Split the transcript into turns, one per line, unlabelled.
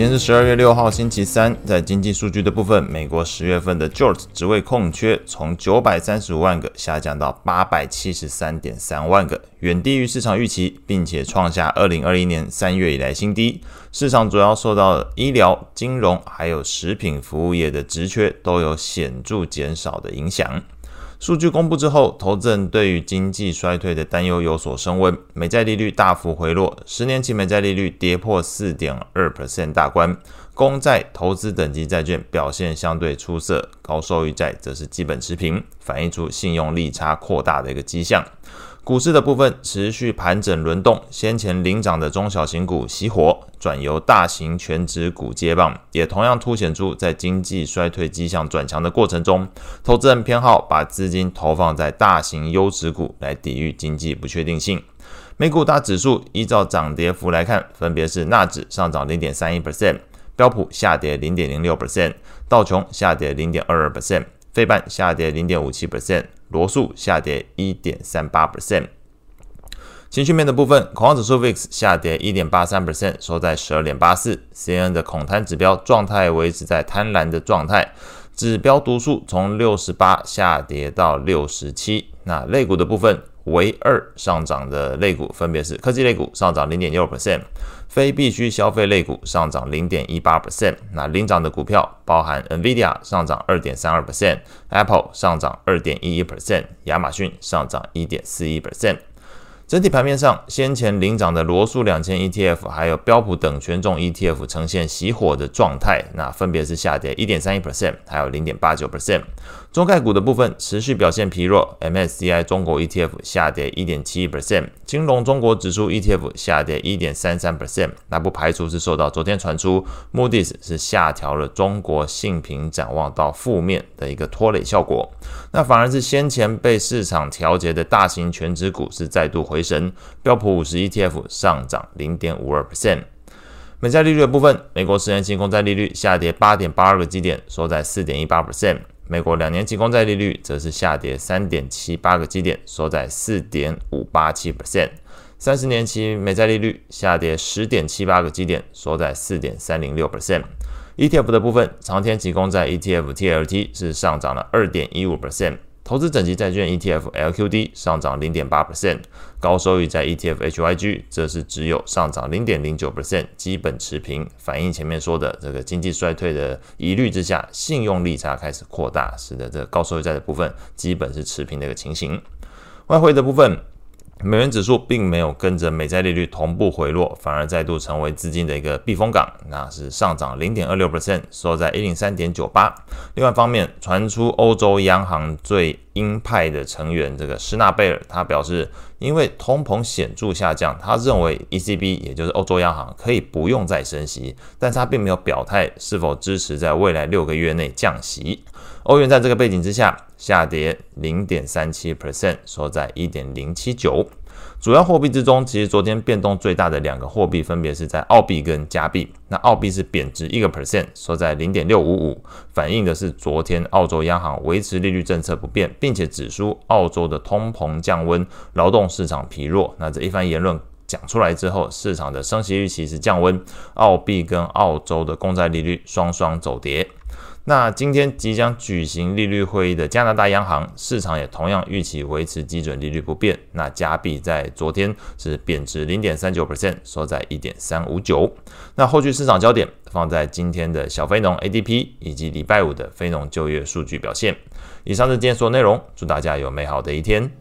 今天是十二月六号，星期三。在经济数据的部分，美国十月份的 j o r t 职位空缺从九百三十五万个下降到八百七十三点三万个，远低于市场预期，并且创下二零二一年三月以来新低。市场主要受到医疗、金融还有食品服务业的职缺都有显著减少的影响。数据公布之后，投资人对于经济衰退的担忧有所升温，美债利率大幅回落，十年期美债利率跌破四点二 percent 大关，公债、投资等级债券表现相对出色，高收益债则是基本持平，反映出信用利差扩大的一个迹象。股市的部分持续盘整轮动，先前领涨的中小型股熄火，转由大型全值股接棒，也同样凸显出在经济衰退迹象转强的过程中，投资人偏好把资金投放在大型优质股来抵御经济不确定性。美股大指数依照涨跌幅来看，分别是纳指上涨零点三一 percent，标普下跌零点零六 percent，道琼下跌零点二二 percent，费半下跌零点五七 percent。罗素下跌一点三八 percent，情绪面的部分，恐慌指数 VIX 下跌一点八三 percent，收在十二点八四。CNN 的恐贪指标状态维持在贪婪的状态，指标读数从六十八下跌到六十七。那类股的部分。唯二上涨的类股分别是科技类股上涨零点六 percent，非必需消费类股上涨零点一八 percent。那领涨的股票包含 NVIDIA 上涨二点三二 percent，Apple 上涨二点一一 percent，亚马逊上涨一点四一 percent。整体盘面上，先前领涨的罗素两千 ETF 还有标普等权重 ETF 呈现熄火的状态，那分别是下跌一点三一 percent，还有零点八九 percent。中概股的部分持续表现疲弱，MSCI 中国 ETF 下跌一点七一 percent，金融中国指数 ETF 下跌一点三三 percent。那不排除是受到昨天传出 Moody's 是下调了中国信评展望到负面的一个拖累效果。那反而是先前被市场调节的大型全值股是再度回升，标普五十 ETF 上涨零点五二 percent。美债利率的部分，美国十年期公债利率下跌八点八二个基点，收在四点一八 percent。美国两年期公债利率则是下跌三点七八个基点，收在四点五八七 percent。三十年期美债利率下跌十点七八个基点，收在四点三零六 percent。ETF 的部分，长天期公债 ETF TLT 是上涨了二点一五 percent。投资整级债券 ETF LQD 上涨零点八 percent，高收益债 ETF HYG 则是只有上涨零点零九 percent，基本持平，反映前面说的这个经济衰退的疑虑之下，信用利差开始扩大，使得这高收益债的部分基本是持平的一个情形。外汇的部分。美元指数并没有跟着美债利率同步回落，反而再度成为资金的一个避风港，那是上涨零点二六 percent，收在一零三点九八。另外一方面，传出欧洲央行最鹰派的成员这个施纳贝尔，他表示，因为通膨显著下降，他认为 ECB 也就是欧洲央行可以不用再升息，但是他并没有表态是否支持在未来六个月内降息。欧元在这个背景之下下跌零点三七 percent，收在一点零七九。主要货币之中，其实昨天变动最大的两个货币分别是在澳币跟加币。那澳币是贬值一个 percent，收在零点六五五，反映的是昨天澳洲央行维持利率政策不变，并且指出澳洲的通膨降温，劳动市场疲弱。那这一番言论讲出来之后，市场的升息预期是降温，澳币跟澳洲的公债利率双双走跌。那今天即将举行利率会议的加拿大央行，市场也同样预期维持基准利率不变。那加币在昨天是贬值零点三九 percent，收在一点三五九。那后续市场焦点放在今天的小非农 ADP 以及礼拜五的非农就业数据表现。以上是今天所有内容，祝大家有美好的一天。